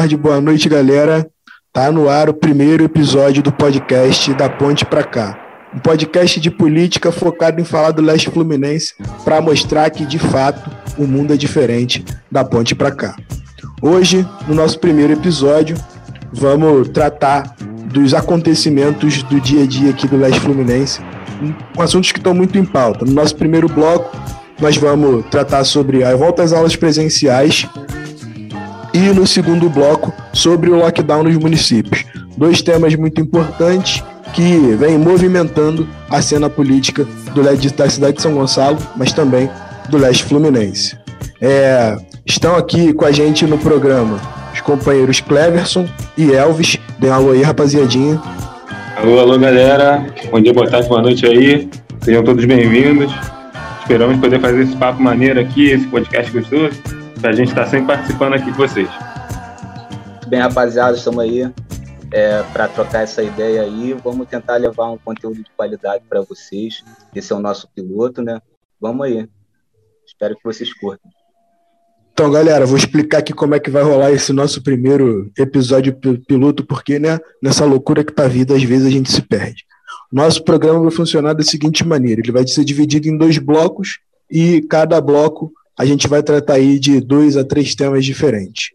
Tarde, boa noite, galera. Tá no ar o primeiro episódio do podcast Da Ponte Pra Cá. Um podcast de política focado em falar do leste fluminense para mostrar que, de fato, o mundo é diferente da ponte para cá. Hoje, no nosso primeiro episódio, vamos tratar dos acontecimentos do dia a dia aqui do leste fluminense, com assuntos que estão muito em pauta. No nosso primeiro bloco, nós vamos tratar sobre a volta às aulas presenciais e no segundo bloco sobre o lockdown nos municípios. Dois temas muito importantes que vêm movimentando a cena política do leste da cidade de São Gonçalo, mas também do leste fluminense. É, estão aqui com a gente no programa os companheiros Cleverson e Elvis. Dê um alô aí, rapaziadinha. Alô, alô, galera. Bom dia, boa tarde, boa noite aí. Sejam todos bem-vindos. Esperamos poder fazer esse papo maneiro aqui, esse podcast gostoso, a gente estar tá sempre participando aqui com vocês. Bem, rapaziada, estamos aí é, para trocar essa ideia aí. Vamos tentar levar um conteúdo de qualidade para vocês. Esse é o nosso piloto, né? Vamos aí. Espero que vocês curtam. Então, galera, vou explicar aqui como é que vai rolar esse nosso primeiro episódio piloto, porque, né, nessa loucura que tá a vida, às vezes a gente se perde. Nosso programa vai funcionar da seguinte maneira: ele vai ser dividido em dois blocos e cada bloco a gente vai tratar aí de dois a três temas diferentes.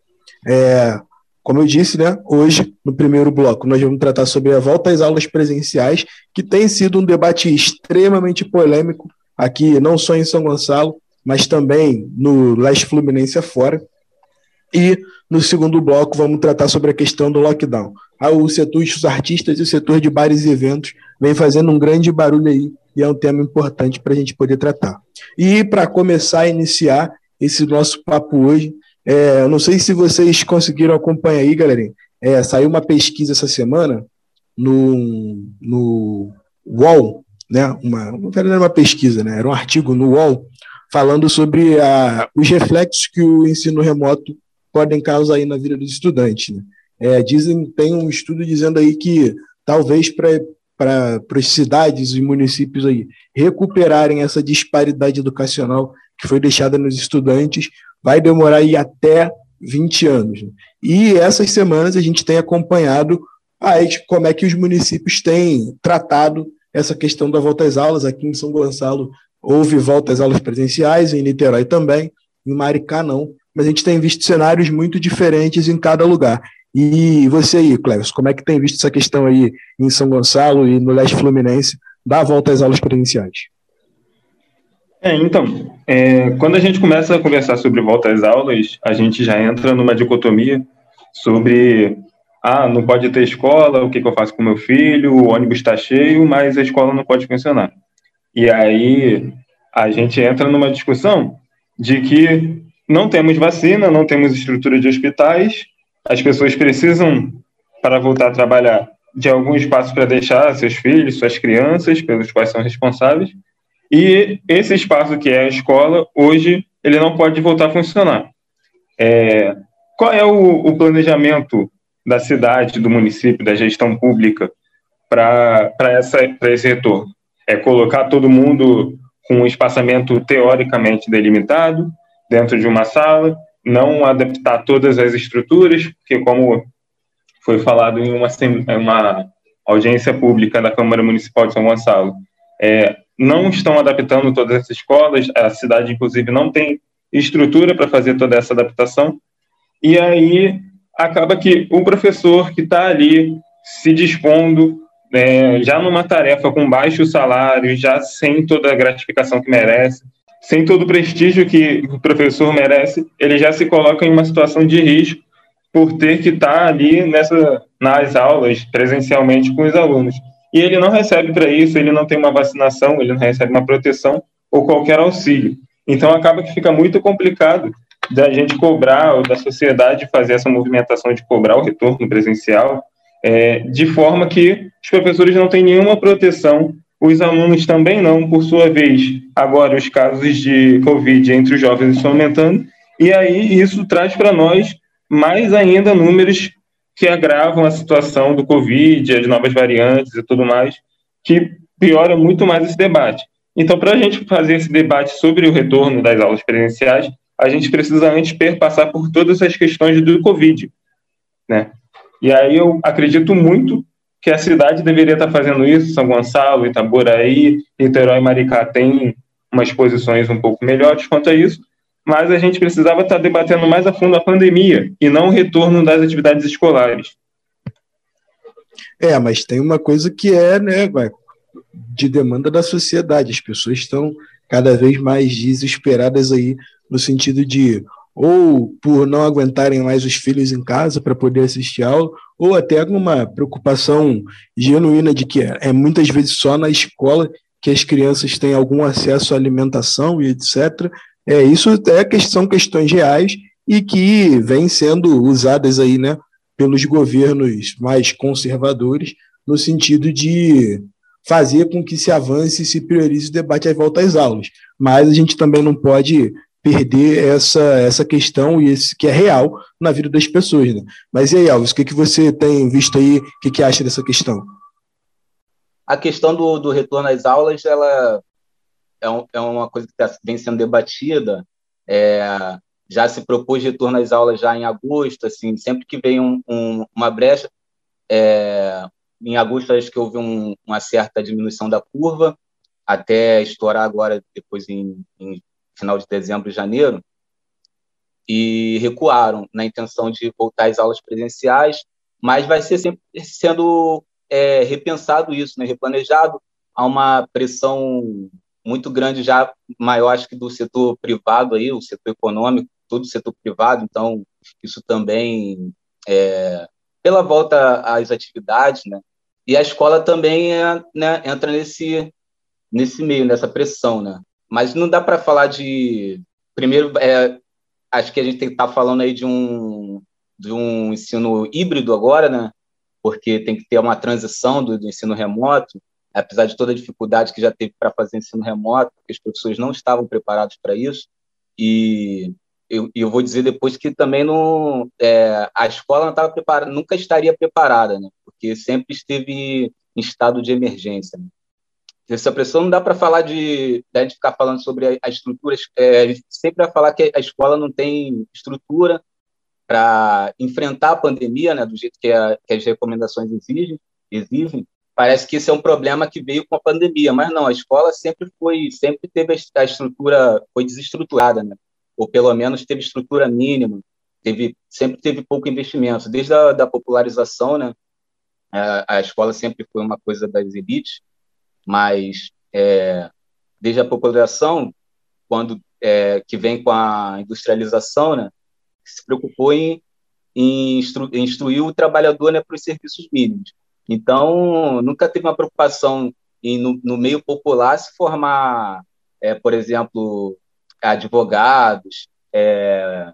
É, como eu disse, né, hoje, no primeiro bloco, nós vamos tratar sobre a volta às aulas presenciais, que tem sido um debate extremamente polêmico aqui, não só em São Gonçalo, mas também no leste fluminense afora. E no segundo bloco vamos tratar sobre a questão do lockdown. Ah, o setor dos artistas e o setor de bares e eventos vem fazendo um grande barulho aí e é um tema importante para a gente poder tratar. E para começar a iniciar esse nosso papo hoje, é, eu não sei se vocês conseguiram acompanhar aí, galerinha. É, saiu uma pesquisa essa semana no, no UOL, né? Uma, não era uma pesquisa, né? Era um artigo no UOL falando sobre a, os reflexos que o ensino remoto podem causar aí na vida dos estudantes. Né? É, dizem, tem um estudo dizendo aí que talvez para as cidades e municípios aí recuperarem essa disparidade educacional que foi deixada nos estudantes, vai demorar aí até 20 anos. Né? E essas semanas a gente tem acompanhado aí como é que os municípios têm tratado essa questão da volta às aulas. Aqui em São Gonçalo houve volta às aulas presenciais, em Niterói também, em Maricá não, mas a gente tem visto cenários muito diferentes em cada lugar. E você aí, Cleves, como é que tem visto essa questão aí em São Gonçalo e no leste fluminense da volta às aulas presenciais? É, então, é, quando a gente começa a conversar sobre volta às aulas, a gente já entra numa dicotomia sobre ah, não pode ter escola, o que, que eu faço com meu filho, o ônibus está cheio, mas a escola não pode funcionar. E aí a gente entra numa discussão de que não temos vacina, não temos estrutura de hospitais, as pessoas precisam, para voltar a trabalhar, de algum espaço para deixar seus filhos, suas crianças, pelos quais são responsáveis, e esse espaço que é a escola, hoje, ele não pode voltar a funcionar. É, qual é o, o, planejamento da cidade, do município, da gestão pública para esse retorno? é colocar todo mundo com um espaçamento teoricamente delimitado dentro de uma sala, não adaptar todas as estruturas, porque como foi falado em uma, uma audiência pública da Câmara Municipal de São Gonçalo, é, não estão adaptando todas essas escolas, a cidade, inclusive, não tem estrutura para fazer toda essa adaptação, e aí acaba que o professor que está ali se dispondo é, já numa tarefa com baixo salário, já sem toda a gratificação que merece, sem todo o prestígio que o professor merece, ele já se coloca em uma situação de risco por ter que estar ali nessa, nas aulas, presencialmente com os alunos. E ele não recebe para isso, ele não tem uma vacinação, ele não recebe uma proteção ou qualquer auxílio. Então acaba que fica muito complicado da gente cobrar, ou da sociedade fazer essa movimentação de cobrar o retorno presencial, é, de forma que os professores não têm nenhuma proteção, os alunos também não, por sua vez. Agora, os casos de Covid entre os jovens estão aumentando, e aí isso traz para nós mais ainda números que agravam a situação do Covid, as novas variantes e tudo mais, que piora muito mais esse debate. Então, para a gente fazer esse debate sobre o retorno das aulas presenciais, a gente precisa antes perpassar por todas as questões do Covid, né? E aí eu acredito muito que a cidade deveria estar fazendo isso, São Gonçalo, Itaboraí, Niterói e Maricá têm umas posições um pouco melhores quanto a isso, mas a gente precisava estar debatendo mais a fundo a pandemia e não o retorno das atividades escolares. É, mas tem uma coisa que é, né, de demanda da sociedade. As pessoas estão cada vez mais desesperadas aí no sentido de ou por não aguentarem mais os filhos em casa para poder assistir aula, ou até alguma preocupação genuína de que é, muitas vezes só na escola que as crianças têm algum acesso à alimentação e etc. É, isso é, são questões reais e que vêm sendo usadas aí, né, pelos governos mais conservadores, no sentido de fazer com que se avance e se priorize o debate à volta às aulas. Mas a gente também não pode perder essa, essa questão e esse que é real na vida das pessoas. Né? Mas e aí, Alves, o que, que você tem visto aí, o que, que acha dessa questão? A questão do, do retorno às aulas, ela é, um, é uma coisa que está vem sendo debatida. É, já se propôs retorno às aulas já em agosto, assim, sempre que vem um, um, uma brecha, é, em agosto acho que houve um, uma certa diminuição da curva, até estourar agora, depois em, em final de dezembro e janeiro, e recuaram na intenção de voltar às aulas presenciais, mas vai ser sempre sendo é, repensado isso, né, replanejado. Há uma pressão muito grande já maior acho que do setor privado aí, o setor econômico, todo o setor privado, então isso também é, pela volta às atividades, né? E a escola também é, né, entra nesse nesse meio, nessa pressão, né? Mas não dá para falar de. Primeiro, é, acho que a gente tem que estar tá falando aí de um, de um ensino híbrido agora, né? Porque tem que ter uma transição do, do ensino remoto, apesar de toda a dificuldade que já teve para fazer ensino remoto, porque os professores não estavam preparados para isso. E eu, eu, vou dizer depois que também não, é, a escola não estava preparada, nunca estaria preparada, né? Porque sempre esteve em estado de emergência. Né? Essa pressão não dá para falar de, a gente ficar falando sobre a, estrutura. É, a gente sempre vai falar que a escola não tem estrutura para enfrentar a pandemia, né, do jeito que, a, que, as recomendações exigem, exigem. Parece que esse é um problema que veio com a pandemia, mas não. A escola sempre foi, sempre teve a estrutura, foi desestruturada, né? Ou pelo menos teve estrutura mínima. Teve, sempre teve pouco investimento, desde a da popularização, né? A, a escola sempre foi uma coisa das elites mas é, desde a população, quando é, que vem com a industrialização, né, se preocupou em, em, instru, em instruir o trabalhador né, para os serviços mínimos. Então, nunca teve uma preocupação em, no, no meio popular, se formar, é, por exemplo, advogados, é,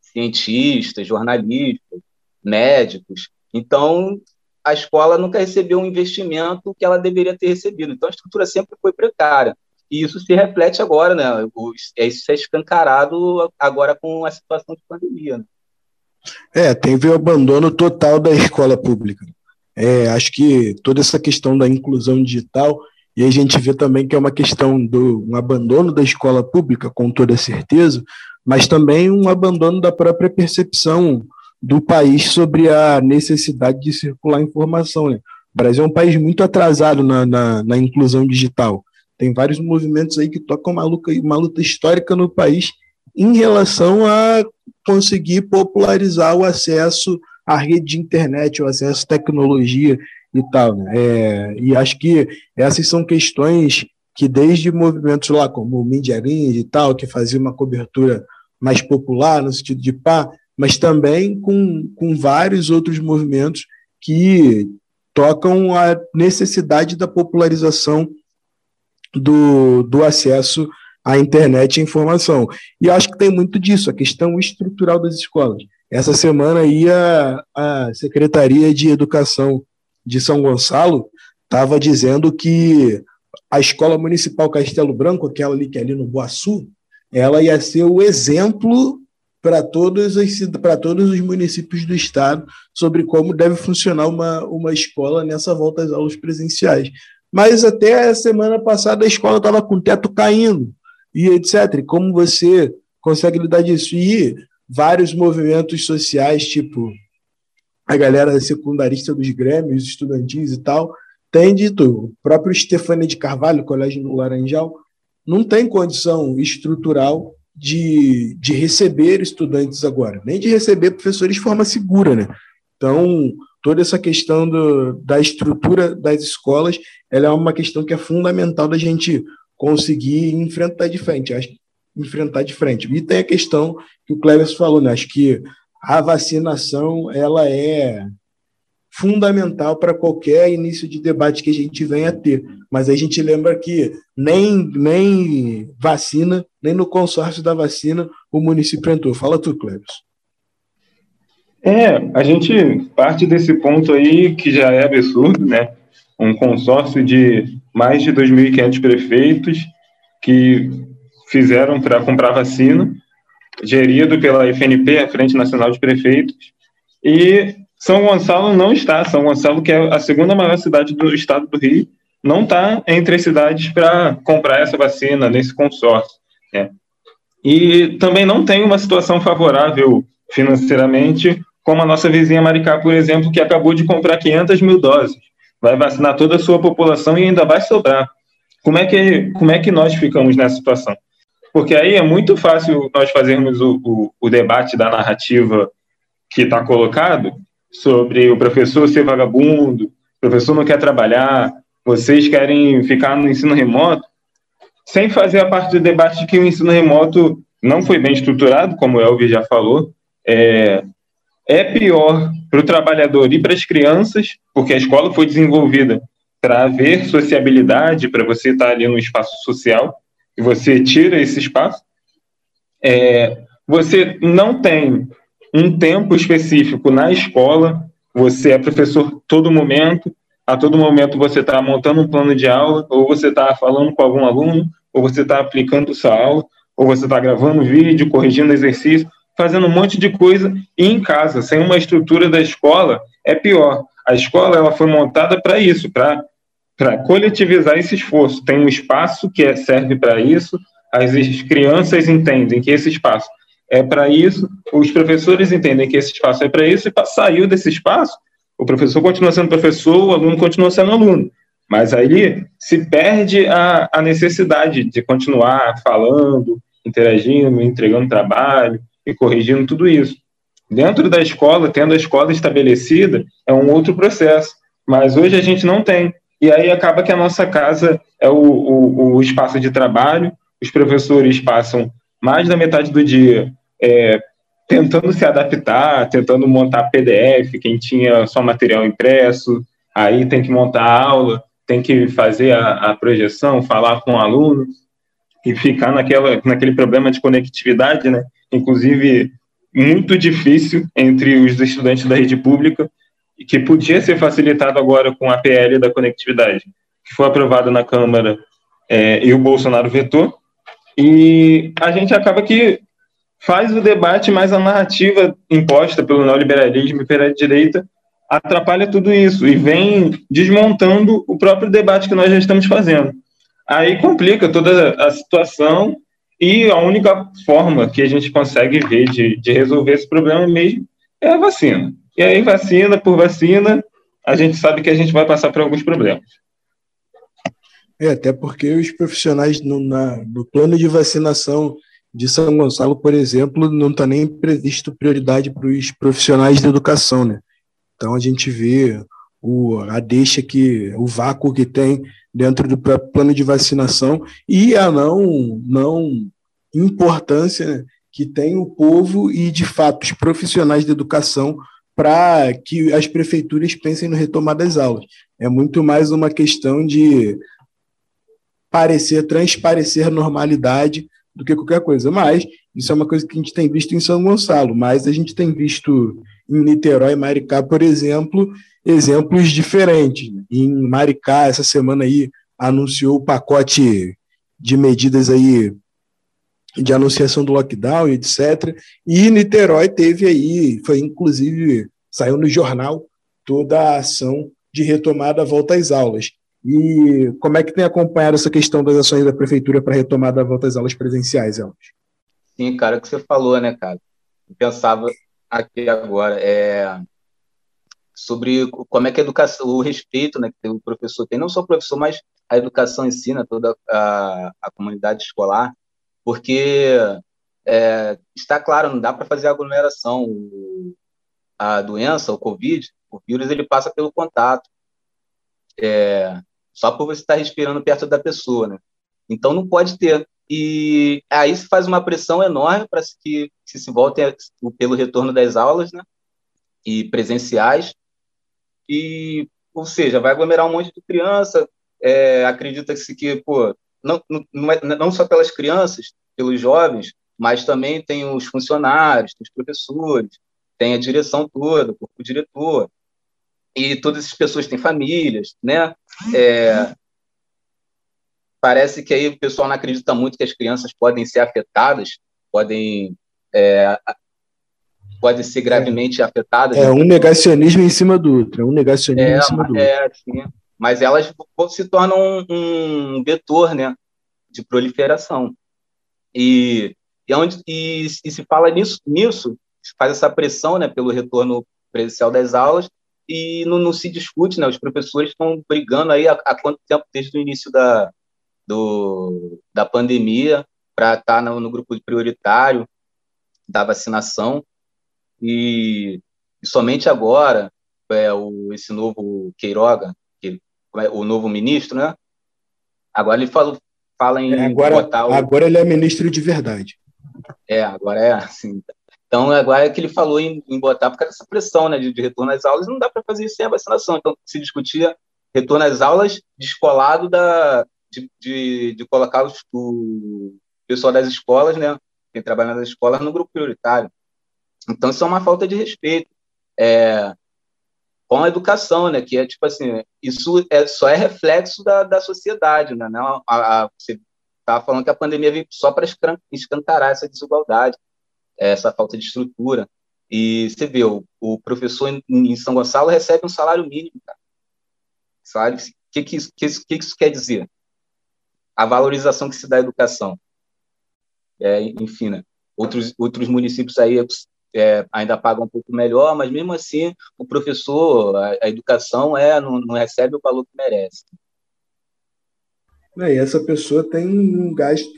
cientistas, jornalistas, médicos. Então, a escola nunca recebeu um investimento que ela deveria ter recebido. Então, a estrutura sempre foi precária. E isso se reflete agora, né? É, isso é escancarado agora com a situação de pandemia. Né? É, teve o abandono total da escola pública. É, acho que toda essa questão da inclusão digital, e a gente vê também que é uma questão do um abandono da escola pública, com toda certeza, mas também um abandono da própria percepção do país sobre a necessidade de circular informação. Né? O Brasil é um país muito atrasado na, na, na inclusão digital. Tem vários movimentos aí que tocam uma luta, uma luta histórica no país em relação a conseguir popularizar o acesso à rede de internet, o acesso à tecnologia e tal. Né? É, e acho que essas são questões que desde movimentos lá como o Media e tal, que fazia uma cobertura mais popular, no sentido de pá, mas também com, com vários outros movimentos que tocam a necessidade da popularização do, do acesso à internet e informação. E acho que tem muito disso, a questão estrutural das escolas. Essa semana ia a Secretaria de Educação de São Gonçalo estava dizendo que a Escola Municipal Castelo Branco, aquela ali que é ali no Boaçu, ela ia ser o exemplo para todos, os, todos os municípios do estado sobre como deve funcionar uma, uma escola nessa volta às aulas presenciais. Mas até a semana passada a escola estava com o teto caindo e etc. Como você consegue lidar disso. E vários movimentos sociais, tipo a galera secundarista dos grêmios, estudantis e tal, tem dito, o próprio Stefania de Carvalho, Colégio do Laranjal, não tem condição estrutural de, de receber estudantes agora, nem de receber professores de forma segura, né? Então, toda essa questão do, da estrutura das escolas, ela é uma questão que é fundamental da gente conseguir enfrentar de frente, acho, enfrentar de frente. E tem a questão que o Cleves falou, né? Acho que a vacinação ela é fundamental para qualquer início de debate que a gente venha a ter. Mas a gente lembra que nem, nem vacina, nem no consórcio da vacina o município entrou. Fala tu, Cleves. É, a gente parte desse ponto aí que já é absurdo, né? Um consórcio de mais de 2.500 prefeitos que fizeram para comprar vacina, gerido pela FNP, a Frente Nacional de Prefeitos, e São Gonçalo não está. São Gonçalo, que é a segunda maior cidade do estado do Rio, não está entre as cidades para comprar essa vacina nesse consórcio. Né? E também não tem uma situação favorável financeiramente como a nossa vizinha Maricá, por exemplo, que acabou de comprar 500 mil doses. Vai vacinar toda a sua população e ainda vai sobrar. Como é que, como é que nós ficamos nessa situação? Porque aí é muito fácil nós fazermos o, o, o debate da narrativa que está colocado sobre o professor ser vagabundo, o professor não quer trabalhar, vocês querem ficar no ensino remoto, sem fazer a parte do debate de que o ensino remoto não foi bem estruturado, como o Elvis já falou, é, é pior para o trabalhador e para as crianças, porque a escola foi desenvolvida para haver sociabilidade, para você estar ali no espaço social, e você tira esse espaço. É, você não tem um tempo específico na escola, você é professor todo momento, a todo momento você está montando um plano de aula, ou você está falando com algum aluno, ou você está aplicando sua aula, ou você está gravando vídeo, corrigindo exercício fazendo um monte de coisa e em casa, sem uma estrutura da escola, é pior. A escola ela foi montada para isso, para para coletivizar esse esforço. Tem um espaço que é, serve para isso, as crianças entendem que esse espaço é para isso, os professores entendem que esse espaço é para isso, e saiu desse espaço, o professor continua sendo professor, o aluno continua sendo aluno. Mas aí se perde a, a necessidade de continuar falando, interagindo, entregando trabalho, e corrigindo tudo isso. Dentro da escola, tendo a escola estabelecida, é um outro processo, mas hoje a gente não tem. E aí acaba que a nossa casa é o, o, o espaço de trabalho, os professores passam mais da metade do dia é, tentando se adaptar, tentando montar PDF, quem tinha só material impresso, aí tem que montar a aula, tem que fazer a, a projeção, falar com o aluno e ficar naquela, naquele problema de conectividade, né? inclusive muito difícil entre os estudantes da rede pública, que podia ser facilitado agora com a PL da conectividade, que foi aprovada na Câmara é, e o Bolsonaro vetou. E a gente acaba que faz o debate, mas a narrativa imposta pelo neoliberalismo e pela direita atrapalha tudo isso e vem desmontando o próprio debate que nós já estamos fazendo. Aí complica toda a situação e a única forma que a gente consegue ver de, de resolver esse problema mesmo é a vacina. E aí, vacina por vacina, a gente sabe que a gente vai passar por alguns problemas. É, até porque os profissionais no, na, no plano de vacinação de São Gonçalo, por exemplo, não está nem previsto prioridade para os profissionais da educação, né? Então a gente vê o, a deixa que, o vácuo que tem dentro do plano de vacinação e a não, não importância que tem o povo e, de fato, os profissionais de educação para que as prefeituras pensem no retomar das aulas. É muito mais uma questão de parecer, transparecer normalidade do que qualquer coisa. Mas isso é uma coisa que a gente tem visto em São Gonçalo, mas a gente tem visto em Niterói e Maricá, por exemplo, exemplos diferentes. Em Maricá, essa semana aí, anunciou o pacote de medidas aí de anunciação do lockdown e etc. E Niterói teve aí, foi inclusive, saiu no jornal toda a ação de retomada volta às aulas. E como é que tem acompanhado essa questão das ações da prefeitura para retomada da volta às aulas presenciais, Elvis? Sim, cara, o que você falou, né, cara? Eu pensava aqui agora, é sobre como é que a educação, o respeito, né, que o professor tem, não só o professor, mas a educação ensina toda a, a comunidade escolar, porque é, está claro, não dá para fazer aglomeração. A doença, o Covid, o vírus, ele passa pelo contato. É, só por você estar respirando perto da pessoa, né? Então não pode ter. E aí se faz uma pressão enorme para que, que se volte pelo retorno das aulas, né? E presenciais. E, ou seja, vai aglomerar um monte de criança. É, Acredita-se que, pô, não, não, é, não só pelas crianças, pelos jovens, mas também tem os funcionários, tem os professores, tem a direção toda, o corpo diretor, e todas essas pessoas têm famílias, né? É, parece que aí o pessoal não acredita muito que as crianças podem ser afetadas, podem é, podem ser gravemente é. afetadas. É um negacionismo em cima do outro, é um negacionismo é, em cima do é, outro. Sim. Mas elas se tornam um, um vetor, né, de proliferação. E, e, onde, e, e se fala nisso, nisso, faz essa pressão, né, pelo retorno presencial das aulas, e não, não, se discute, né? Os professores estão brigando aí há, há, quanto tempo desde o início da, do, da pandemia para estar tá no, no, grupo prioritário da vacinação e, e somente agora é o, esse novo Queiroga, que, é, o novo ministro, né? Agora ele fala, fala em é, agora, o... agora ele é ministro de verdade. É, agora é assim. Então, agora é que ele falou em, em botar, por causa dessa pressão né, de, de retorno às aulas, não dá para fazer isso sem a vacinação. Então, se discutia retorno às aulas descolado da, de, de, de colocar os, o pessoal das escolas, né, quem trabalha nas escolas, no grupo prioritário. Então, isso é uma falta de respeito é, com a educação, né, que é tipo assim, isso é, só é reflexo da, da sociedade, né, não, a, a, você estava falando que a pandemia veio só para escancarar essa desigualdade essa falta de estrutura. E você vê, o, o professor em, em, São Gonçalo recebe um salário mínimo, cara. Sabe? O que, que, que, que isso quer dizer? A valorização que se dá à educação. É, enfim, né? outros, outros municípios aí é, ainda pagam um pouco melhor, mas mesmo assim o professor, a, a educação é não, não, recebe o valor que merece. É, e essa pessoa tem um gasto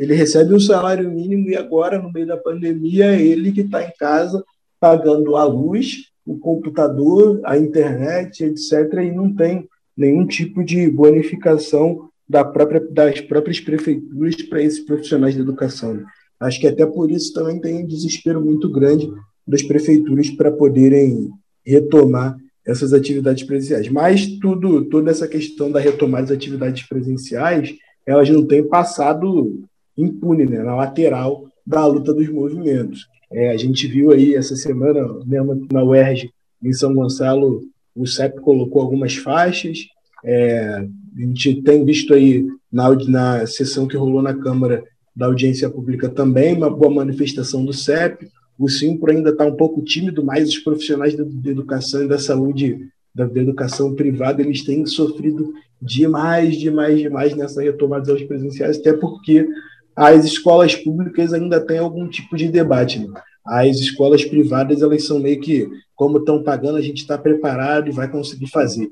ele recebe um salário mínimo e agora, no meio da pandemia, ele que está em casa pagando a luz, o computador, a internet, etc., e não tem nenhum tipo de bonificação da própria, das próprias prefeituras para esses profissionais de educação. Acho que até por isso também tem um desespero muito grande das prefeituras para poderem retomar essas atividades presenciais. Mas tudo, toda essa questão da retomada das atividades presenciais, elas não têm passado impune, né, na lateral da luta dos movimentos. É, a gente viu aí essa semana, mesmo na UERJ, em São Gonçalo, o CEP colocou algumas faixas. É, a gente tem visto aí na, na sessão que rolou na Câmara da Audiência Pública também uma boa manifestação do CEP. O Simpro ainda está um pouco tímido, mas os profissionais da, educação e da saúde, da, da, educação privada, eles têm sofrido demais, demais, demais nessa retomada das presenciais, até porque as escolas públicas ainda têm algum tipo de debate. Né? As escolas privadas, elas são meio que, como estão pagando, a gente está preparado e vai conseguir fazer.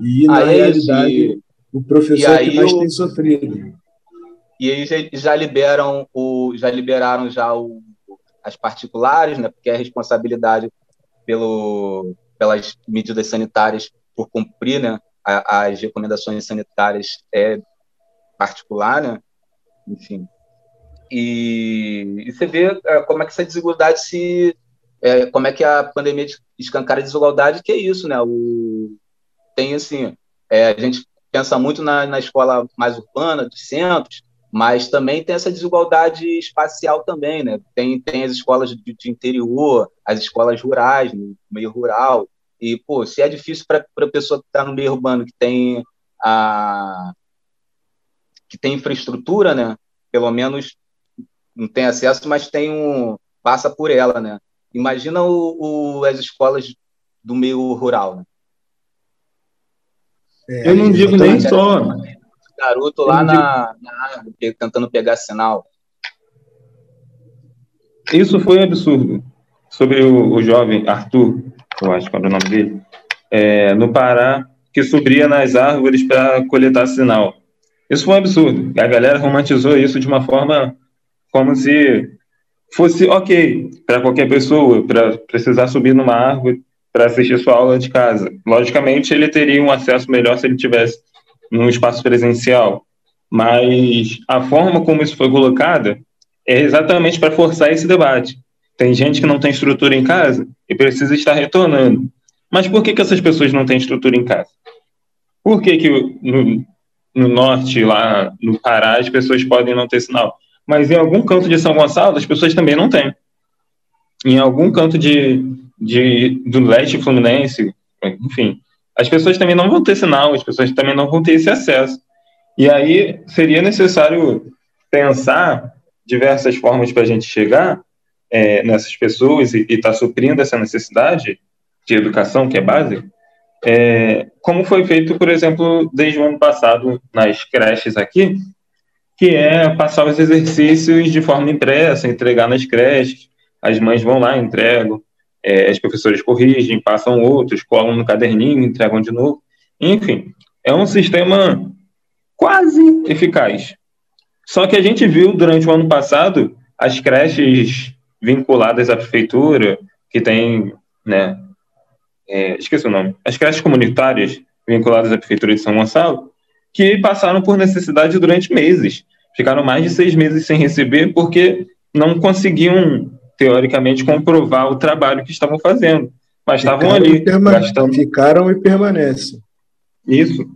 E, na aí, realidade, o professor é que mais tem sofrido. E aí já liberam o, já liberaram já o, as particulares, né? Porque a responsabilidade pelo, pelas medidas sanitárias por cumprir, né? As recomendações sanitárias é particular, né? Enfim, e, e você vê é, como é que essa desigualdade se. É, como é que a pandemia escancara a desigualdade, que é isso, né? O, tem assim, é, a gente pensa muito na, na escola mais urbana, dos centros, mas também tem essa desigualdade espacial também, né? Tem, tem as escolas de, de interior, as escolas rurais, no meio rural, e, pô, se é difícil para a pessoa que está no meio urbano, que tem a que tem infraestrutura, né? Pelo menos não tem acesso, mas tem um passa por ela, né? Imagina o, o as escolas do meio rural, né? É, eu não digo nem só. Garoto lá na, na árvore, tentando pegar sinal. isso foi absurdo. Sobre o, o jovem Arthur, eu acho que era o nome dele, é, no Pará, que subia nas árvores para coletar sinal. Isso foi um absurdo. A galera romantizou isso de uma forma como se fosse ok para qualquer pessoa, para precisar subir numa árvore para assistir sua aula de casa. Logicamente, ele teria um acesso melhor se ele tivesse num espaço presencial, mas a forma como isso foi colocada é exatamente para forçar esse debate. Tem gente que não tem estrutura em casa e precisa estar retornando. Mas por que, que essas pessoas não têm estrutura em casa? Por que, que no, no norte, lá no Pará, as pessoas podem não ter sinal? Mas em algum canto de São Gonçalo, as pessoas também não têm. Em algum canto de, de, do leste fluminense, enfim, as pessoas também não vão ter sinal, as pessoas também não vão ter esse acesso. E aí seria necessário pensar diversas formas para a gente chegar é, nessas pessoas e estar tá suprindo essa necessidade de educação, que é básica, é, como foi feito, por exemplo, desde o ano passado nas creches aqui, que é passar os exercícios de forma impressa, entregar nas creches, as mães vão lá, entregam, é, as professoras corrigem, passam outros, colam no caderninho, entregam de novo. Enfim, é um sistema quase eficaz. Só que a gente viu durante o ano passado as creches vinculadas à prefeitura, que tem, né, é, esqueci o nome, as creches comunitárias vinculadas à prefeitura de São Gonçalo, que passaram por necessidade durante meses. Ficaram mais de seis meses sem receber porque não conseguiam, teoricamente, comprovar o trabalho que estavam fazendo. Mas estavam ali. Gastando... Ficaram e permanecem. Isso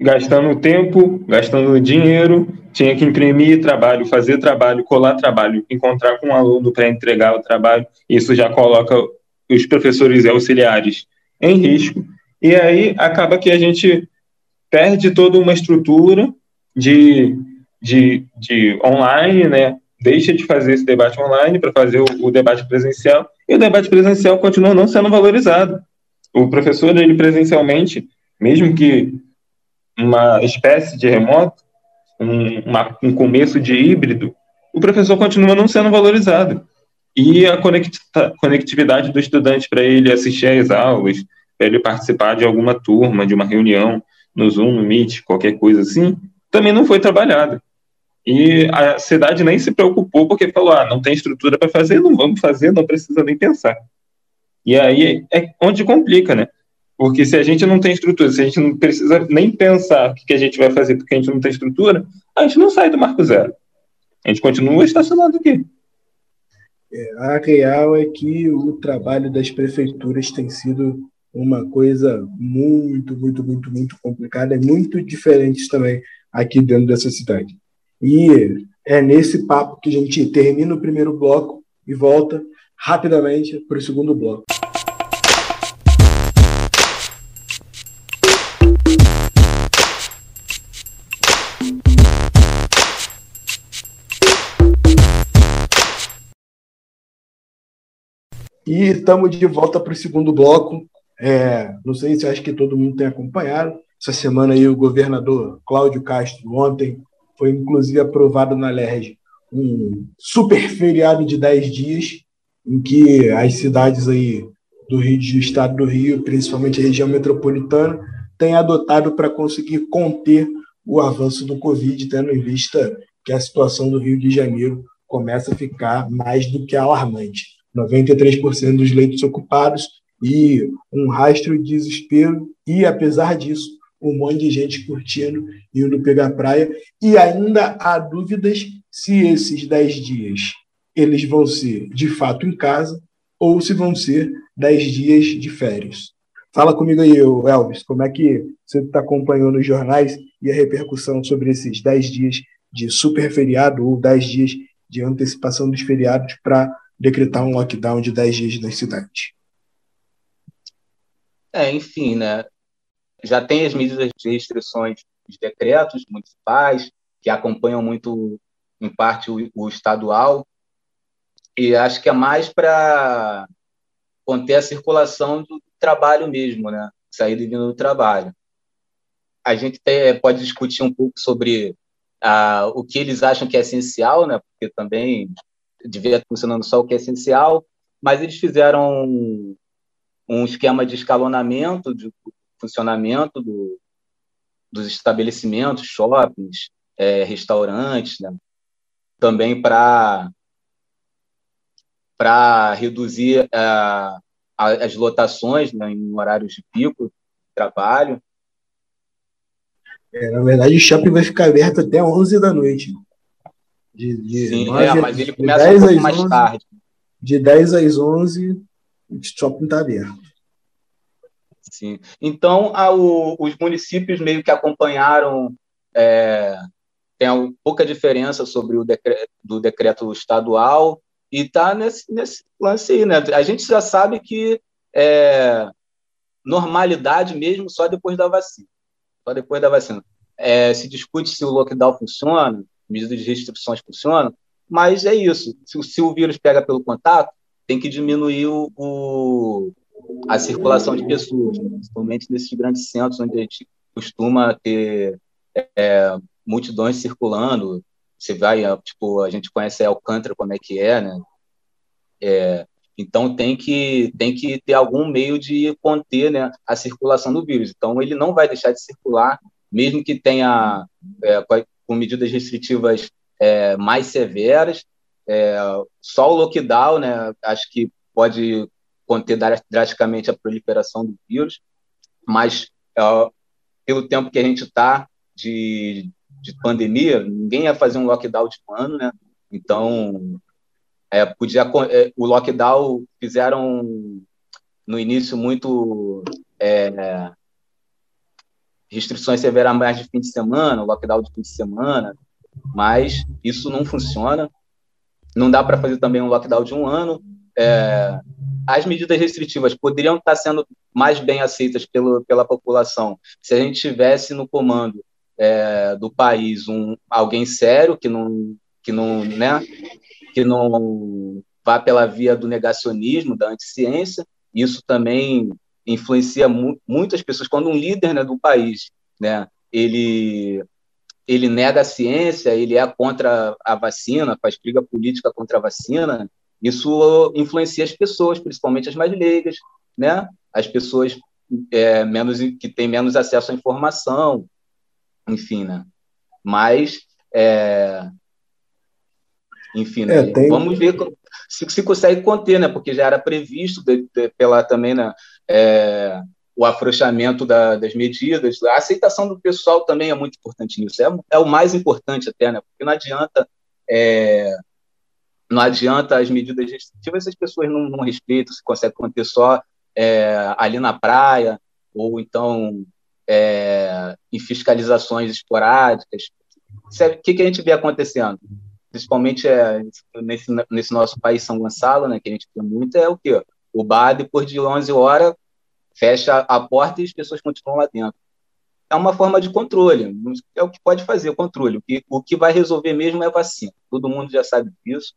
gastando tempo, gastando dinheiro, tinha que imprimir trabalho, fazer trabalho, colar trabalho, encontrar com um aluno para entregar o trabalho. Isso já coloca os professores e auxiliares em risco. E aí acaba que a gente perde toda uma estrutura de, de, de online, né? Deixa de fazer esse debate online para fazer o, o debate presencial, e o debate presencial continua não sendo valorizado. O professor, ele presencialmente, mesmo que uma espécie de remoto, um, uma, um começo de híbrido, o professor continua não sendo valorizado. E a conectividade do estudante para ele assistir às aulas, para ele participar de alguma turma, de uma reunião no Zoom, no Meet, qualquer coisa assim, também não foi trabalhada. E a cidade nem se preocupou porque falou: ah, não tem estrutura para fazer, não vamos fazer, não precisa nem pensar. E aí é onde complica, né? Porque se a gente não tem estrutura, se a gente não precisa nem pensar o que a gente vai fazer porque a gente não tem estrutura, a gente não sai do marco zero. A gente continua estacionado aqui. É, a real é que o trabalho das prefeituras tem sido uma coisa muito, muito, muito, muito complicada, é muito diferente também aqui dentro dessa cidade. E é nesse papo que a gente termina o primeiro bloco e volta rapidamente para o segundo bloco. E estamos de volta para o segundo bloco. É, não sei se acho que todo mundo tem acompanhado. Essa semana aí o governador Cláudio Castro, ontem, foi inclusive aprovado na LERJ um super feriado de 10 dias, em que as cidades aí do Rio, do estado do Rio, principalmente a região metropolitana, têm adotado para conseguir conter o avanço do Covid, tendo em vista que a situação do Rio de Janeiro começa a ficar mais do que alarmante. 93% dos leitos ocupados e um rastro de desespero. E, apesar disso, um monte de gente curtindo, indo pegar praia. E ainda há dúvidas se esses 10 dias eles vão ser de fato em casa ou se vão ser 10 dias de férias. Fala comigo aí, Elvis, como é que você está acompanhando os jornais e a repercussão sobre esses 10 dias de super feriado ou 10 dias de antecipação dos feriados para decretar um lockdown de 10 dias na cidade. É, enfim, né? Já tem as medidas de restrições de decretos municipais, que acompanham muito, em parte, o, o estadual, e acho que é mais para conter a circulação do trabalho mesmo, né? Saída e vindo do trabalho. A gente tem, pode discutir um pouco sobre ah, o que eles acham que é essencial, né? Porque também devia estar funcionando só o que é essencial, mas eles fizeram um, esquema de escalonamento, de funcionamento do, dos estabelecimentos, shoppings, é, restaurantes, né? também para para reduzir uh, as lotações né, em horários de pico de trabalho. É, na verdade, o shopping vai ficar aberto até 11 da noite. De, de Sim, 9, é, mas ele começa um pouco mais 11, tarde. De 10 às 11, o shopping está aberto. Sim. Então, a, o, os municípios meio que acompanharam, é, tem pouca diferença sobre o decreto, do decreto estadual e está nesse, nesse lance aí, né? A gente já sabe que é, normalidade mesmo só depois da vacina. Só depois da vacina. É, se discute se o lockdown funciona, medidas de restrições funcionam, mas é isso. Se, se, o vírus pega pelo contato, tem que diminuir o, o a circulação de pessoas, né? principalmente nesses grandes centros onde a gente costuma ter é, multidões circulando, você vai, tipo, a gente conhece Alcântara como é que é, né? É, então tem que tem que ter algum meio de conter né, a circulação do vírus. Então ele não vai deixar de circular, mesmo que tenha é, com medidas restritivas é, mais severas. É, só o lockdown, né, acho que pode conter drasticamente a proliferação do vírus, mas é, pelo tempo que a gente está de, de pandemia, ninguém ia fazer um lockdown de um ano, né? Então, é, podia, é, o lockdown fizeram no início muito é, restrições severas mais de fim de semana, lockdown de fim de semana, mas isso não funciona. Não dá para fazer também um lockdown de um ano. É, as medidas restritivas poderiam estar sendo mais bem aceitas pelo, pela população se a gente tivesse no comando é, do país um alguém sério que não que não né que não vá pela via do negacionismo da anticiência isso também influencia mu muitas pessoas quando um líder né, do país né ele ele nega a ciência ele é contra a vacina faz briga política contra a vacina isso influencia as pessoas principalmente as mais leigas né as pessoas é, menos que têm menos acesso à informação enfim, né? Mas, é... enfim, né? é, tem... vamos ver se, se consegue conter, né? Porque já era previsto de, de, pela também, né? O afrouxamento da, das medidas, a aceitação do pessoal também é muito importante nisso. É, é o mais importante até, né? Porque não adianta é, não adianta as medidas restritivas se as pessoas não, não respeitam, se consegue conter só é, ali na praia, ou então é, em fiscalizações esporádicas. O que, que a gente vê acontecendo? Principalmente é, nesse, nesse nosso país, São Gonçalo, né, que a gente vê muito, é o quê? O bar, depois de 11 horas, fecha a porta e as pessoas continuam lá dentro. É uma forma de controle, é o que pode fazer, controle. O que, o que vai resolver mesmo é vacina. Todo mundo já sabe disso,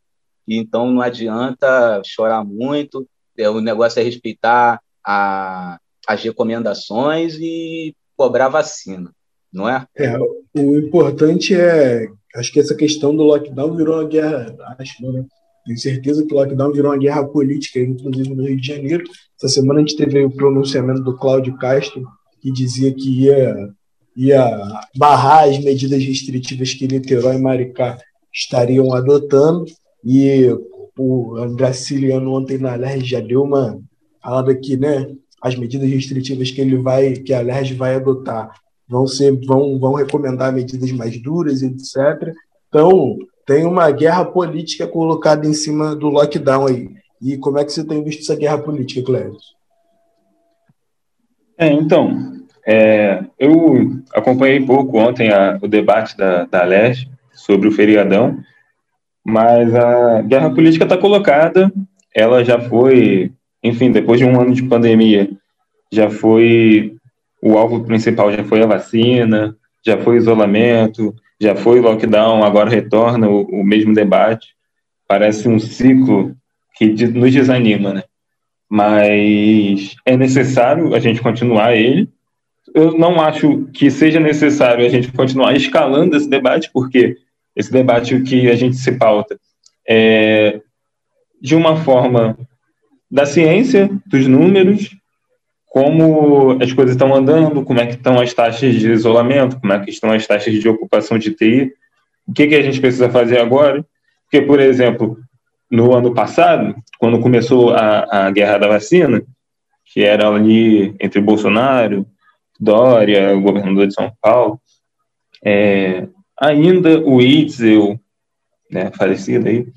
então não adianta chorar muito, é, o negócio é respeitar a, as recomendações e cobrar vacina, não é? É, o importante é, acho que essa questão do lockdown virou uma guerra, acho, né? Tenho certeza que o lockdown virou uma guerra política, inclusive no Rio de Janeiro. Essa semana a gente teve o pronunciamento do Cláudio Castro, que dizia que ia, ia barrar as medidas restritivas que Niterói e Maricá estariam adotando. E o André Ciliano ontem na LERJ já deu uma falada que, né, as medidas restritivas que ele vai, que a LERJ vai adotar, vão ser, vão, vão recomendar medidas mais duras, etc. Então, tem uma guerra política colocada em cima do lockdown aí. E como é que você tem visto essa guerra política, Cléber? É, então, é, eu acompanhei pouco ontem a, o debate da, da LERJ sobre o feriadão, mas a guerra política está colocada, ela já foi enfim, depois de um ano de pandemia, já foi o alvo principal, já foi a vacina, já foi isolamento, já foi lockdown, agora retorna o, o mesmo debate. Parece um ciclo que nos desanima, né? Mas é necessário a gente continuar ele. Eu não acho que seja necessário a gente continuar escalando esse debate, porque esse debate que a gente se pauta é, de uma forma da ciência, dos números, como as coisas estão andando, como é que estão as taxas de isolamento, como é que estão as taxas de ocupação de TI, o que, que a gente precisa fazer agora. Porque, por exemplo, no ano passado, quando começou a, a guerra da vacina, que era ali entre Bolsonaro, Dória, o governador de São Paulo, é, ainda o Itzel, né, falecido aí,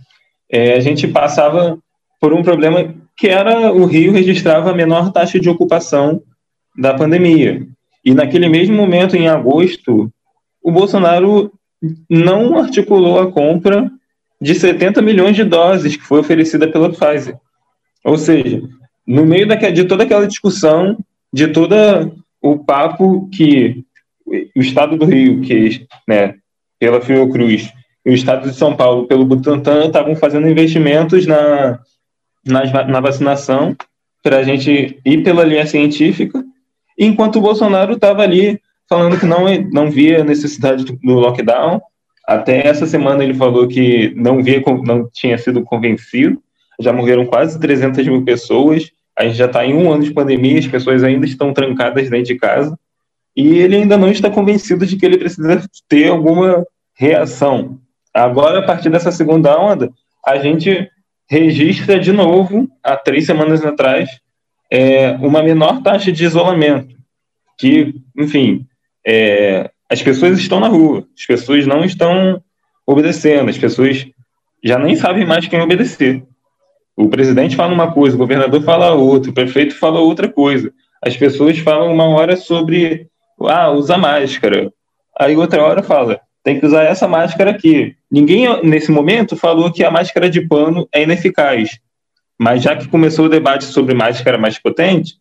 é, a gente passava por um problema que era o Rio registrava a menor taxa de ocupação da pandemia. E naquele mesmo momento, em agosto, o Bolsonaro não articulou a compra de 70 milhões de doses que foi oferecida pela Pfizer. Ou seja, no meio de toda aquela discussão, de todo o papo que o Estado do Rio, que né, pela Fiocruz, e o Estado de São Paulo, pelo Butantan, estavam fazendo investimentos na, na, na vacinação para a gente ir pela linha científica, enquanto o Bolsonaro estava ali falando que não, não via necessidade do lockdown. Até essa semana ele falou que não via, não tinha sido convencido. Já morreram quase 300 mil pessoas. A gente já está em um ano de pandemia, as pessoas ainda estão trancadas dentro de casa. E ele ainda não está convencido de que ele precisa ter alguma reação. Agora, a partir dessa segunda onda, a gente registra de novo, há três semanas atrás, é, uma menor taxa de isolamento. Que, enfim, é, as pessoas estão na rua, as pessoas não estão obedecendo, as pessoas já nem sabem mais quem obedecer. O presidente fala uma coisa, o governador fala outra, o prefeito fala outra coisa. As pessoas falam uma hora sobre, ah, usa máscara. Aí outra hora fala, tem que usar essa máscara aqui. Ninguém, nesse momento, falou que a máscara de pano é ineficaz. Mas já que começou o debate sobre máscara mais potente,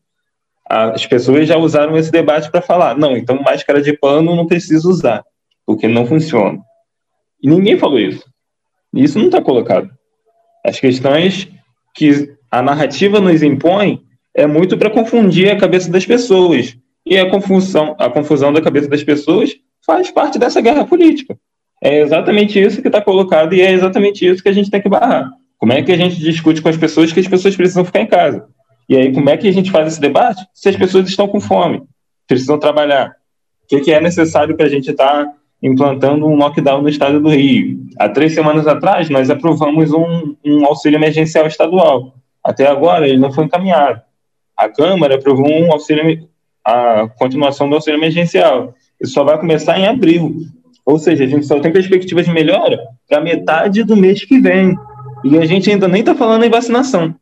as pessoas já usaram esse debate para falar: não, então máscara de pano não precisa usar, porque não funciona. E ninguém falou isso. Isso não está colocado. As questões que a narrativa nos impõe é muito para confundir a cabeça das pessoas. E a confusão, a confusão da cabeça das pessoas faz parte dessa guerra política. É exatamente isso que está colocado e é exatamente isso que a gente tem que barrar. Como é que a gente discute com as pessoas que as pessoas precisam ficar em casa? E aí, como é que a gente faz esse debate se as pessoas estão com fome, precisam trabalhar? O que, é necessário para a gente estar tá implantando um lockdown no estado do Rio? Há três semanas atrás, nós aprovamos um, um auxílio emergencial estadual. Até agora, ele não foi encaminhado. A Câmara aprovou um auxílio, a continuação do auxílio emergencial. Isso só vai começar em abril. Ou seja, a gente só tem perspectivas de melhora para metade do mês que vem. E a gente ainda nem está falando em vacinação.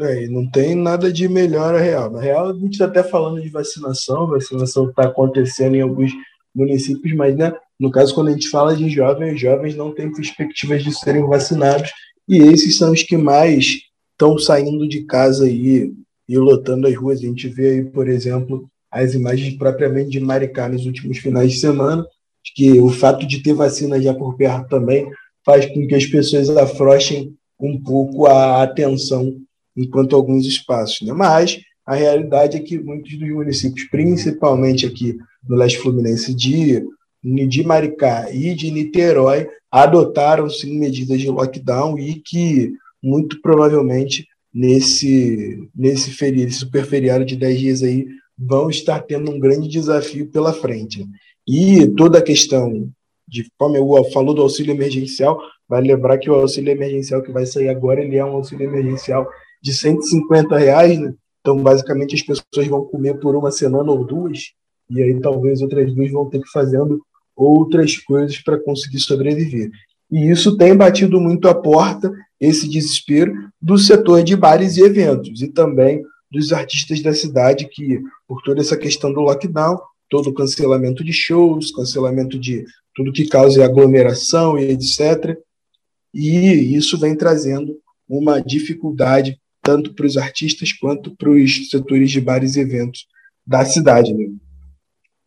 É, não tem nada de melhora real. Na real, a gente está até falando de vacinação, vacinação está acontecendo em alguns municípios, mas né, no caso, quando a gente fala de jovens, jovens não têm perspectivas de serem vacinados, e esses são os que mais estão saindo de casa aí e lotando as ruas. A gente vê aí, por exemplo, as imagens propriamente de Maricá nos últimos finais de semana, que o fato de ter vacina já por perto também faz com que as pessoas afrouxem um pouco a atenção enquanto alguns espaços. Né? Mas a realidade é que muitos dos municípios, principalmente aqui no leste fluminense de, de Maricá e de Niterói, adotaram sim medidas de lockdown e que muito provavelmente nesse, nesse feriado, super feriado de 10 dias aí, vão estar tendo um grande desafio pela frente. E toda a questão de como eu falou do auxílio emergencial, vai lembrar que o auxílio emergencial que vai sair agora, ele é um auxílio emergencial de 150 reais, né? Então, basicamente, as pessoas vão comer por uma semana ou duas, e aí talvez outras duas vão ter que fazendo outras coisas para conseguir sobreviver. E isso tem batido muito a porta, esse desespero, do setor de bares e eventos, e também dos artistas da cidade que, por toda essa questão do lockdown, todo o cancelamento de shows, cancelamento de tudo que causa aglomeração e etc. E isso vem trazendo uma dificuldade tanto para os artistas quanto para os setores de bares e eventos da cidade. Né?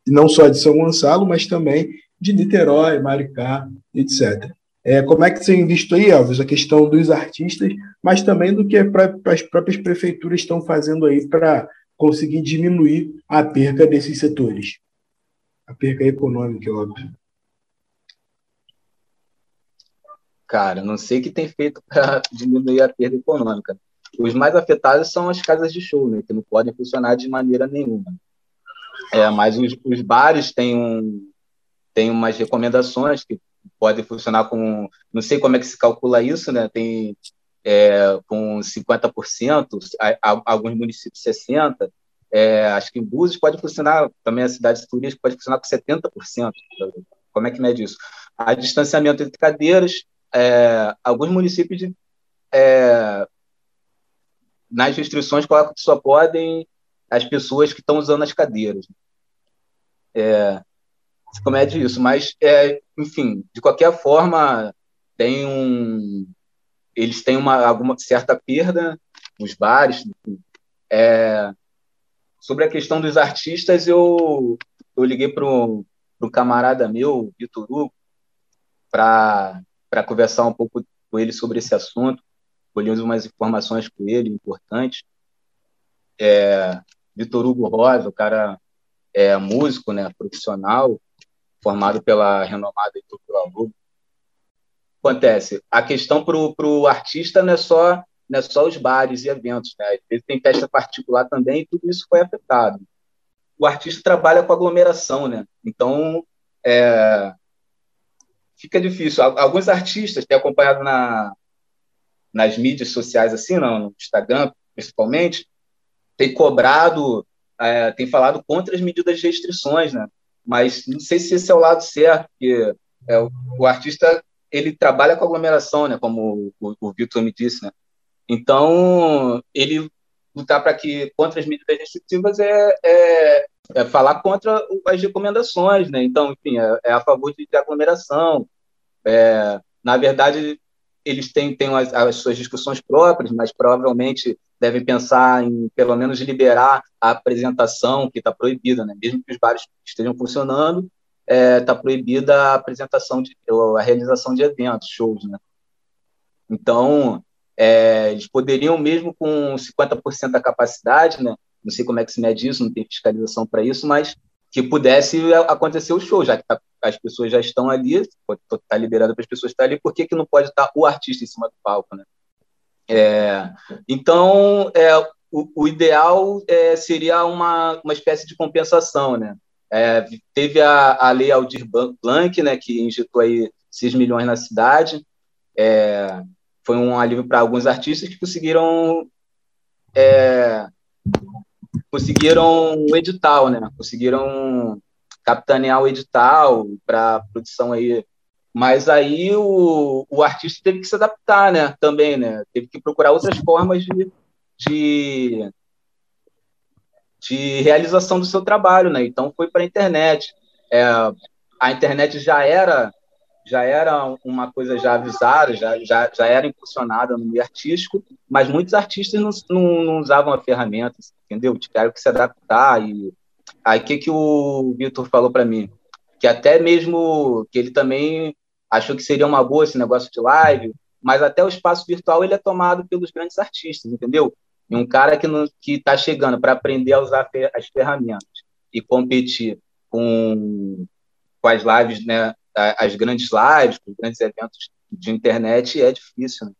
E não só de São Gonçalo, mas também de Niterói, Maricá, etc. É, como é que você visto aí, Elvis, a questão dos artistas, mas também do que as próprias prefeituras estão fazendo aí para conseguir diminuir a perca desses setores? A perca econômica, óbvio. Cara, não sei o que tem feito para diminuir a perda econômica. Os mais afetados são as casas de show, né, que não podem funcionar de maneira nenhuma. É, mas os, os bares têm, um, têm umas recomendações que podem funcionar com. Não sei como é que se calcula isso, né? Tem é, com 50%, a, a, alguns municípios 60%. É, acho que em Búzios pode funcionar, também a cidade turística pode funcionar com 70%. Como é que mede isso? A distanciamento entre cadeiras, é, alguns municípios é, nas restrições colocam que só podem as pessoas que estão usando as cadeiras. É, como é disso, mas, é, enfim, de qualquer forma, tem um, eles têm uma alguma certa perda, os bares. É, sobre a questão dos artistas, eu, eu liguei para um camarada meu, Vitor Hugo, para conversar um pouco com ele sobre esse assunto. Colhi umas informações com ele importantes. É, Vitor Hugo Rosa, o cara é músico, né, profissional, formado pela renomada Estrutura Lobo. Acontece, a questão para o artista não é só não é só os bares e eventos, né? Às vezes tem festa particular também e tudo isso foi afetado. O artista trabalha com aglomeração, né? Então, é, fica difícil. Alguns artistas têm acompanhado na, nas mídias sociais, assim, no Instagram, principalmente, têm cobrado, é, têm falado contra as medidas de restrições, né? Mas não sei se esse é o lado certo, porque é, o, o artista ele trabalha com aglomeração, né? Como o, o me disse, né? Então, ele lutar para que contra as medidas restritivas é, é, é, falar contra as recomendações, né? Então, enfim, é, é a favor de, de aglomeração. É, na verdade, eles têm, têm as, as, suas discussões próprias, mas provavelmente devem pensar em, pelo menos, liberar a apresentação, que está proibida, né? Mesmo que os bares estejam funcionando, está é, tá proibida a apresentação, de, a realização de eventos, shows, né? Então, é, eles poderiam, mesmo com 50% da capacidade, né? não sei como é que se mede isso, não tem fiscalização para isso, mas que pudesse acontecer o show, já que tá, as pessoas já estão ali, está tá liberado para as pessoas estar ali, por que, que não pode estar o artista em cima do palco, né? É, então, é, o, o, ideal é, seria uma, uma espécie de compensação, né? É, teve a, a lei Aldir Blanc, né, que injetou aí 6 milhões na cidade, é, foi um alívio para alguns artistas que conseguiram é, conseguiram o edital, né? Conseguiram capitanear o edital para produção aí. Mas aí o, o artista teve que se adaptar, né? Também, né? Teve que procurar outras formas de, de, de realização do seu trabalho, né? Então foi para a internet. É, a internet já era já era uma coisa já avisada, já, já, já era impulsionada no meio artístico, mas muitos artistas não, não, não usavam a ferramenta, entendeu? Tiveram que se adaptar. E aí, o que, que o Vitor falou para mim? Que até mesmo que ele também achou que seria uma boa esse negócio de live, mas até o espaço virtual ele é tomado pelos grandes artistas, entendeu? E um cara que que está chegando para aprender a usar as ferramentas e competir com, com as lives, né, as grandes lives, os grandes eventos de internet é difícil. Né?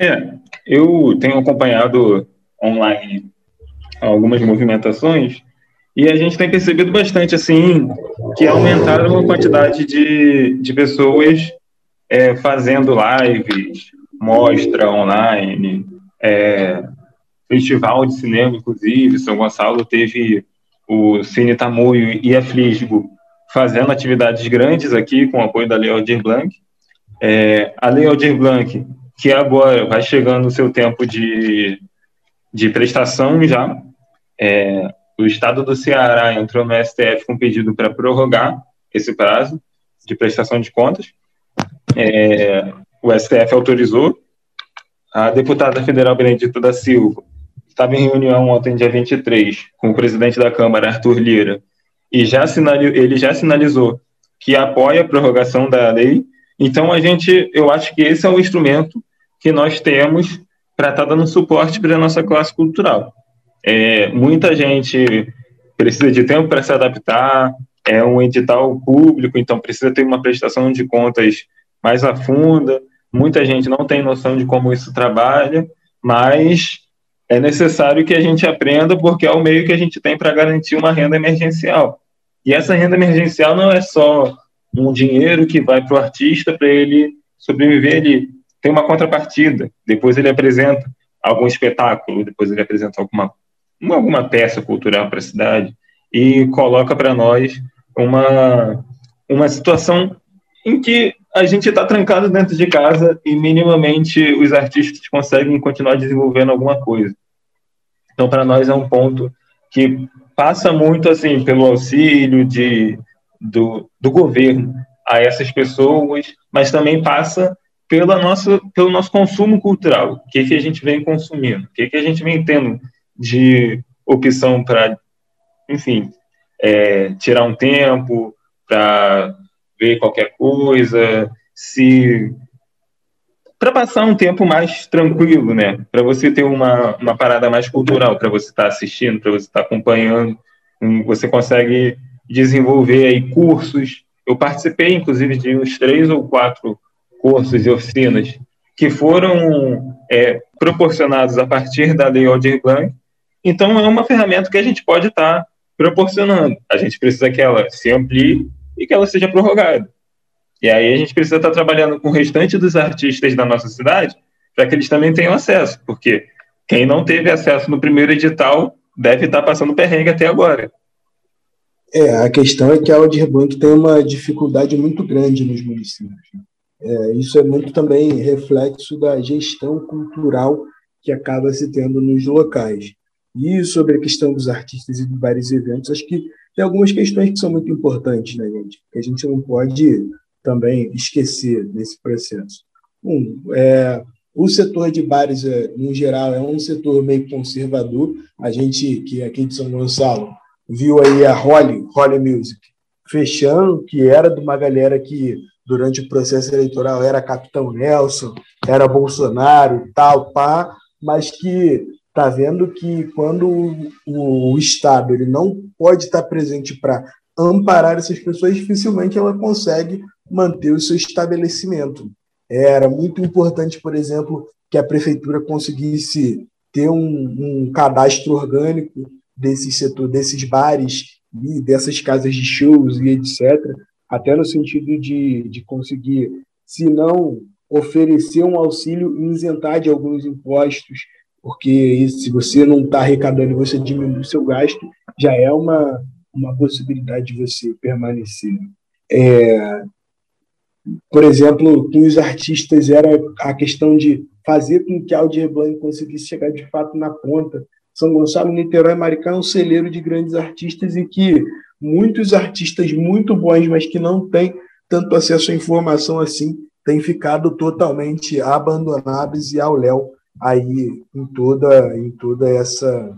É, eu tenho acompanhado online algumas movimentações e a gente tem percebido bastante assim que aumentaram a quantidade de, de pessoas é, fazendo lives, mostra online, é, festival de cinema, inclusive. São Gonçalo teve o Cine Tamoio e a Flisgo fazendo atividades grandes aqui com o apoio da Lei Aldir Blanc. É, a Lei Aldir Blanc, que agora vai chegando no seu tempo de, de prestação já, é, o Estado do Ceará entrou no STF com pedido para prorrogar esse prazo de prestação de contas. É, o STF autorizou. A deputada federal Benedita da Silva estava em reunião ontem, dia 23, com o presidente da Câmara, Arthur Lira, e já ele já sinalizou que apoia a prorrogação da lei. Então, a gente, eu acho que esse é o instrumento que nós temos para estar tá dando suporte para a nossa classe cultural. É, muita gente precisa de tempo para se adaptar, é um edital público, então precisa ter uma prestação de contas mais a funda. Muita gente não tem noção de como isso trabalha, mas é necessário que a gente aprenda porque é o meio que a gente tem para garantir uma renda emergencial. E essa renda emergencial não é só um dinheiro que vai para o artista para ele sobreviver, ele tem uma contrapartida. Depois ele apresenta algum espetáculo, depois ele apresenta alguma, alguma peça cultural para a cidade e coloca para nós uma, uma situação em que a gente está trancado dentro de casa e minimamente os artistas conseguem continuar desenvolvendo alguma coisa. Então, para nós é um ponto que passa muito assim pelo auxílio de, do, do governo a essas pessoas, mas também passa pela nossa, pelo nosso consumo cultural. O que, que a gente vem consumindo? O que, que a gente vem tendo de opção para, enfim, é, tirar um tempo para ver qualquer coisa, se para passar um tempo mais tranquilo, né? Para você ter uma, uma parada mais cultural, para você estar tá assistindo, para você estar tá acompanhando, você consegue desenvolver aí cursos. Eu participei, inclusive, de uns três ou quatro cursos e oficinas que foram é, proporcionados a partir da Lei Aldir Blanc. Então, é uma ferramenta que a gente pode estar tá proporcionando. A gente precisa que ela se amplie e que ela seja prorrogada. E aí a gente precisa estar trabalhando com o restante dos artistas da nossa cidade para que eles também tenham acesso, porque quem não teve acesso no primeiro edital deve estar passando perrengue até agora. É, a questão é que a Aldir Blanc tem uma dificuldade muito grande nos municípios. Né? É, isso é muito também reflexo da gestão cultural que acaba se tendo nos locais. E sobre a questão dos artistas e de vários eventos, acho que tem algumas questões que são muito importantes, né, gente? Que a gente não pode também esquecer nesse processo. Um, é, o setor de bares, é, no geral, é um setor meio conservador. A gente, que aqui de São Gonçalo, viu aí a Holly, Holly Music, fechando, que era de uma galera que, durante o processo eleitoral, era Capitão Nelson, era Bolsonaro tal, pá, mas que está vendo que quando o, o, Estado ele não pode estar presente para amparar essas pessoas, dificilmente ela consegue manter o seu estabelecimento. Era muito importante, por exemplo, que a prefeitura conseguisse ter um, um cadastro orgânico desse setor, desses bares e dessas casas de shows e etc., até no sentido de, de conseguir, se não oferecer um auxílio isentar de alguns impostos, porque se você não está arrecadando e você diminui o seu gasto, já é uma, uma possibilidade de você permanecer. É, por exemplo, os artistas era a questão de fazer com que Aldir Blanc conseguisse chegar de fato na ponta. São Gonçalo, Niterói e Maricá é um celeiro de grandes artistas e que muitos artistas muito bons, mas que não têm tanto acesso à informação assim, têm ficado totalmente abandonados e ao léu aí em toda, em toda essa,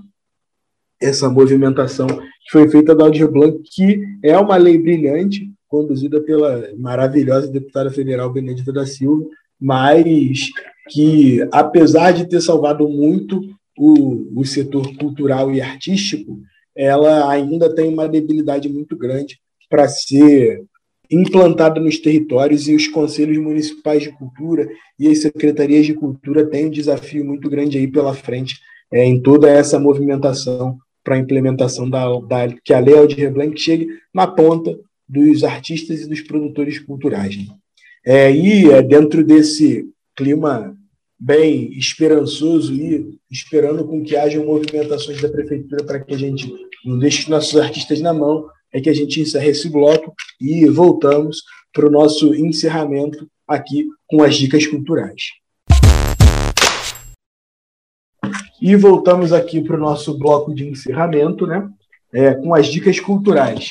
essa movimentação que foi feita da Aldir Blanc, que é uma lei brilhante, conduzida pela maravilhosa deputada federal Benedita da Silva, mas que, apesar de ter salvado muito o, o setor cultural e artístico, ela ainda tem uma debilidade muito grande para ser implantada nos territórios e os conselhos municipais de cultura e as secretarias de cultura têm um desafio muito grande aí pela frente é, em toda essa movimentação para a implementação da, da que a Lei Aldir Blanc chegue na ponta dos artistas e dos produtores culturais. Né? É, e é, dentro desse clima bem esperançoso e esperando com que hajam movimentações da prefeitura para que a gente não deixe nossos artistas na mão, é que a gente encerra esse bloco e voltamos para o nosso encerramento aqui com as dicas culturais. E voltamos aqui para o nosso bloco de encerramento, né? É, com as dicas culturais.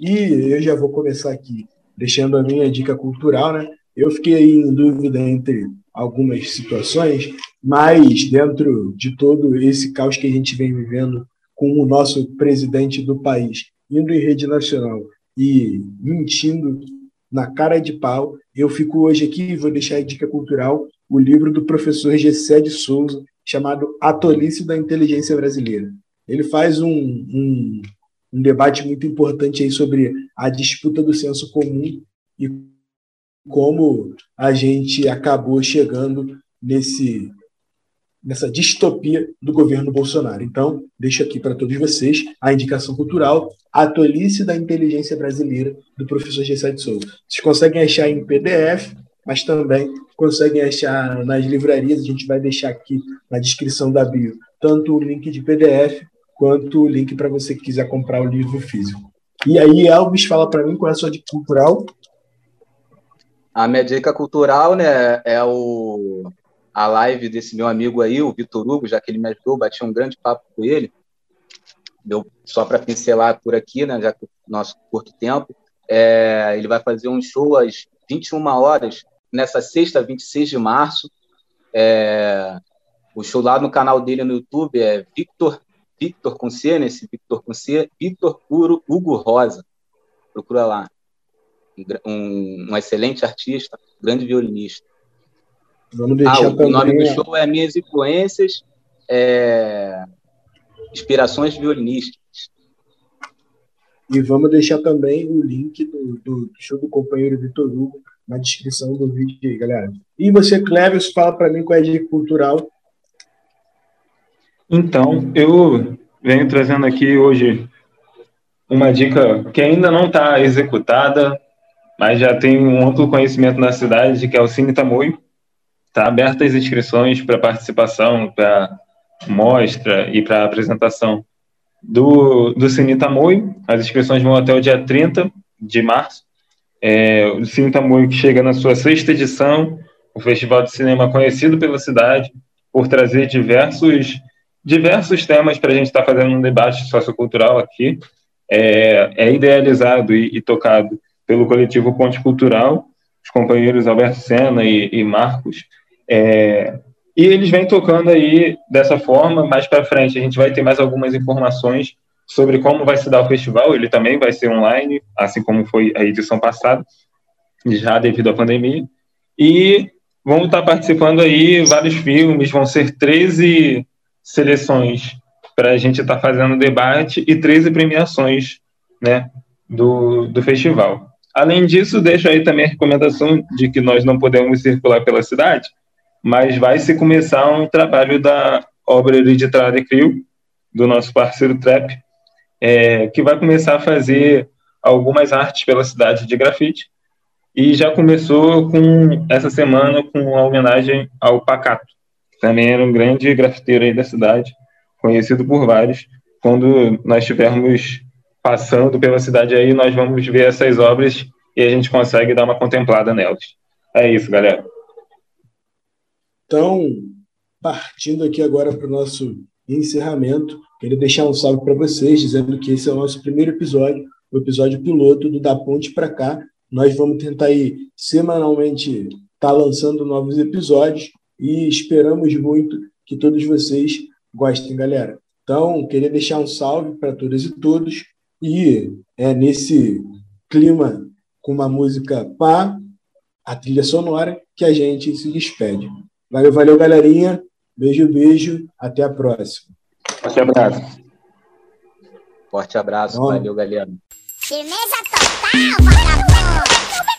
E eu já vou começar aqui deixando a minha dica cultural, né? Eu fiquei em dúvida entre algumas situações, mas dentro de todo esse caos que a gente vem vivendo com o nosso presidente do país indo em rede nacional e mentindo na cara de pau, eu fico hoje aqui e vou deixar a dica cultural o livro do professor Gessé de Souza, chamado A Tolice da Inteligência Brasileira. Ele faz um, um, um debate muito importante aí sobre a disputa do senso comum e como a gente acabou chegando nesse nessa distopia do governo Bolsonaro. Então, deixo aqui para todos vocês a indicação cultural A Tolice da Inteligência Brasileira, do professor Gessé de Souza. Vocês conseguem achar em PDF, mas também conseguem achar nas livrarias. A gente vai deixar aqui na descrição da bio tanto o link de PDF quanto o link para você que quiser comprar o livro físico. E aí, Elvis, fala para mim qual é a sua dica cultural. A minha dica cultural né, é o, a live desse meu amigo aí, o Vitor Hugo, já que ele me ajudou, bati um grande papo com ele. Deu só para pincelar por aqui, né, já que o nosso curto tempo. É, ele vai fazer um show às 21 horas, nessa sexta, 26 de março. É, o show lá no canal dele no YouTube é Victor, Victor com C, nesse né, Victor com C, Victor Hugo Rosa. Procura lá um, um excelente artista, grande violinista. Ah, o, também... nome do show é Minhas Influências, é... Inspirações Violinísticas. E vamos deixar também o link do, do show do companheiro Vitor Hugo na descrição do vídeo aí, galera. E você, Cleves, fala para mim qual é a dica cultural. Então, eu venho trazendo aqui hoje uma dica que ainda não está executada, mas já tem um amplo conhecimento na cidade, que é o Cine Tamoio. Está aberta as inscrições para participação, para mostra e para apresentação do, do Cine Tamoio. As inscrições vão até o dia 30 de março. É, o Cine Tamoio que chega na sua sexta edição, o festival de cinema conhecido pela cidade por trazer diversos diversos temas para a gente estar tá fazendo um debate sociocultural aqui. É, é idealizado e, e, tocado pelo coletivo Ponte Cultural, os companheiros Alberto Sena e, e Marcos. É, e eles vêm tocando aí dessa forma. Mais para frente, a gente vai ter mais algumas informações sobre como vai se dar o festival. Ele também vai ser online, assim como foi a edição passada, já devido à pandemia. E vamos estar participando aí vários filmes, vão ser 13 seleções para a gente estar tá fazendo debate e 13 premiações né, do, do festival. Além disso, deixo aí também a recomendação de que nós não podemos circular pela cidade, mas vai se começar um trabalho da obra hereditária CRIO, do nosso parceiro Trap, é, que vai começar a fazer algumas artes pela cidade de grafite, e já começou com essa semana com a homenagem ao Pacato, também era um grande grafiteiro aí da cidade, conhecido por vários. Quando nós estivermos passando pela cidade aí, nós vamos ver essas obras e a gente consegue dar uma contemplada nelas. É isso, galera. Então, partindo aqui agora para o nosso encerramento, queria deixar um salve para vocês, dizendo que esse é o nosso primeiro episódio, o episódio piloto do Da Ponte para Cá. Nós vamos tentar aí semanalmente estar tá lançando novos episódios e esperamos muito que todos vocês gostem, galera. Então, queria deixar um salve para todas e todos e é nesse clima com uma música pá, a trilha sonora, que a gente se despede. Valeu, valeu, galerinha. Beijo, beijo. Até a próxima. Forte abraço. Forte abraço. Valeu, galera. Firmeza total, vagabundo.